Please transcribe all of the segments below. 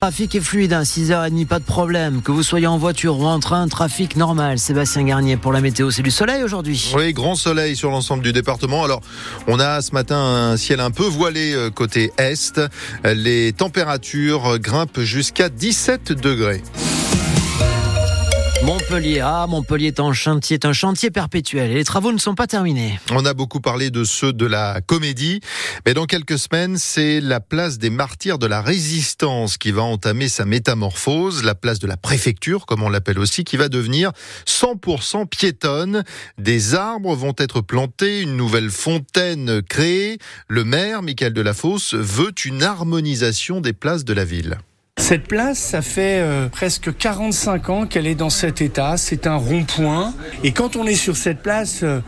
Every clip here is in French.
Trafic est fluide, à 6h30, pas de problème. Que vous soyez en voiture ou en train, trafic normal. Sébastien Garnier pour la météo, c'est du soleil aujourd'hui. Oui, grand soleil sur l'ensemble du département. Alors, on a ce matin un ciel un peu voilé euh, côté est. Les températures grimpent jusqu'à 17 degrés. Montpellier, ah, Montpellier est un chantier, est un chantier perpétuel et les travaux ne sont pas terminés. On a beaucoup parlé de ceux de la comédie, mais dans quelques semaines, c'est la place des martyrs de la résistance qui va entamer sa métamorphose, la place de la préfecture, comme on l'appelle aussi, qui va devenir 100% piétonne. Des arbres vont être plantés, une nouvelle fontaine créée. Le maire, Michael Delafosse, veut une harmonisation des places de la ville. Cette place, ça fait euh, presque 45 ans qu'elle est dans cet état. C'est un rond-point. Et quand on est sur cette place, euh,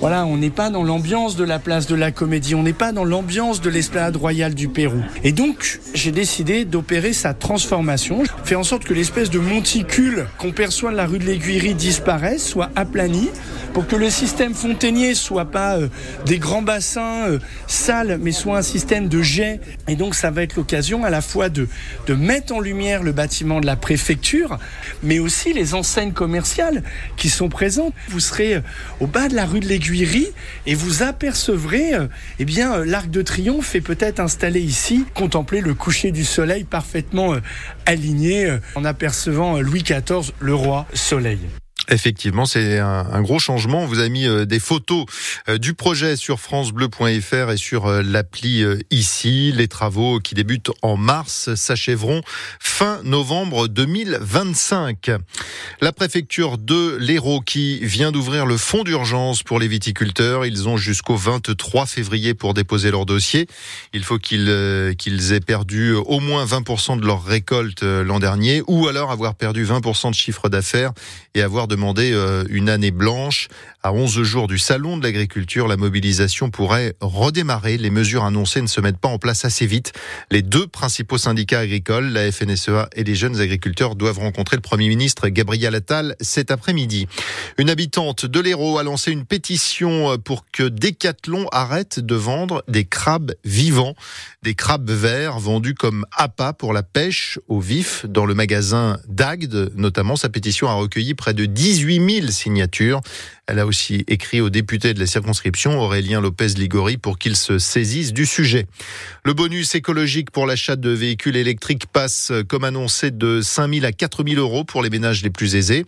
voilà, on n'est pas dans l'ambiance de la place de la Comédie. On n'est pas dans l'ambiance de l'Esplanade royale du Pérou. Et donc, j'ai décidé d'opérer sa transformation. Faire en sorte que l'espèce de monticule qu'on perçoit de la rue de l'Aiguillerie disparaisse, soit aplani pour que le système fontainier soit pas euh, des grands bassins euh, sales, mais soit un système de jet. Et donc ça va être l'occasion à la fois de, de mettre en lumière le bâtiment de la préfecture, mais aussi les enseignes commerciales qui sont présentes. Vous serez euh, au bas de la rue de l'Aiguillerie et vous apercevrez eh bien l'arc de triomphe est peut-être installé ici, contempler le coucher du soleil parfaitement aligné en apercevant Louis XIV, le roi soleil. Effectivement, c'est un, gros changement. On vous a mis euh, des photos euh, du projet sur francebleu.fr et sur euh, l'appli ici. Les travaux qui débutent en mars s'achèveront fin novembre 2025. La préfecture de l'Hérault qui vient d'ouvrir le fonds d'urgence pour les viticulteurs. Ils ont jusqu'au 23 février pour déposer leur dossier. Il faut qu'ils qu'ils aient perdu au moins 20% de leur récolte l'an dernier ou alors avoir perdu 20% de chiffre d'affaires et avoir de euh, une année blanche. À 11 jours du salon de l'agriculture, la mobilisation pourrait redémarrer. Les mesures annoncées ne se mettent pas en place assez vite. Les deux principaux syndicats agricoles, la FNSEA et les jeunes agriculteurs, doivent rencontrer le Premier ministre Gabriel Attal cet après-midi. Une habitante de l'Hérault a lancé une pétition pour que Decathlon arrête de vendre des crabes vivants, des crabes verts vendus comme appât pour la pêche au vif dans le magasin d'Agde. Notamment, sa pétition a recueilli près de 10 18 000 signatures. Elle a aussi écrit au député de la circonscription, Aurélien Lopez-Ligori, pour qu'il se saisisse du sujet. Le bonus écologique pour l'achat de véhicules électriques passe, comme annoncé, de 5 000 à 4 000 euros pour les ménages les plus aisés.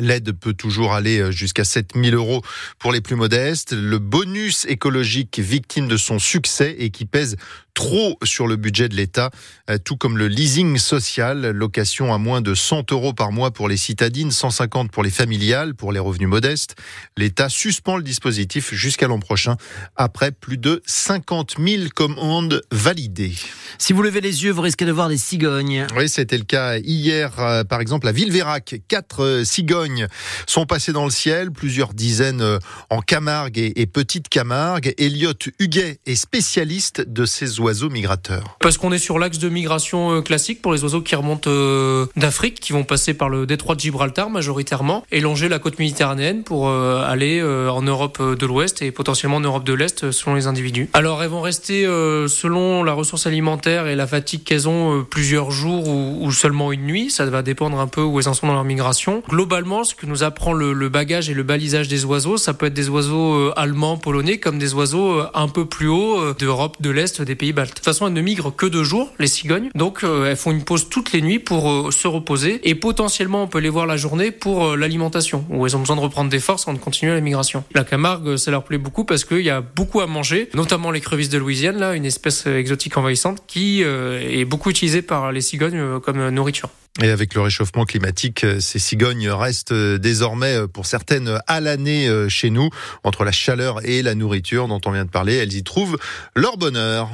L'aide peut toujours aller jusqu'à 7000 euros pour les plus modestes. Le bonus écologique victime de son succès et qui pèse trop sur le budget de l'État, euh, tout comme le leasing social, location à moins de 100 euros par mois pour les citadines, 150 pour les familiales, pour les revenus modestes. L'État suspend le dispositif jusqu'à l'an prochain, après plus de 50 000 commandes validées. Si vous levez les yeux, vous risquez de voir des cigognes. Oui, c'était le cas hier, euh, par exemple, à Villeverac. Quatre euh, cigognes sont passées dans le ciel, plusieurs dizaines en Camargue et Petite Camargue. Elliot Huguet est spécialiste de ces oiseaux migrateurs Parce qu'on est sur l'axe de migration euh, classique pour les oiseaux qui remontent euh, d'Afrique, qui vont passer par le détroit de Gibraltar majoritairement et longer la côte méditerranéenne pour euh, aller en Europe de l'Ouest et potentiellement en Europe de l'Est selon les individus. Alors elles vont rester selon la ressource alimentaire et la fatigue qu'elles ont plusieurs jours ou, seulement une nuit. Ça va dépendre un peu où elles en sont dans leur migration. Globalement, ce que nous apprend le, bagage et le balisage des oiseaux, ça peut être des oiseaux allemands, polonais, comme des oiseaux un peu plus hauts d'Europe de l'Est, des pays de toute façon, elles ne migrent que deux jours, les cigognes. Donc, euh, elles font une pause toutes les nuits pour euh, se reposer. Et potentiellement, on peut les voir la journée pour euh, l'alimentation, où elles ont besoin de reprendre des forces avant de continuer la migration. La Camargue, ça leur plaît beaucoup parce qu'il y a beaucoup à manger, notamment les crevisses de Louisiane, là, une espèce exotique envahissante qui est beaucoup utilisée par les cigognes comme nourriture. Et avec le réchauffement climatique, ces cigognes restent désormais pour certaines à l'année chez nous. Entre la chaleur et la nourriture dont on vient de parler, elles y trouvent leur bonheur.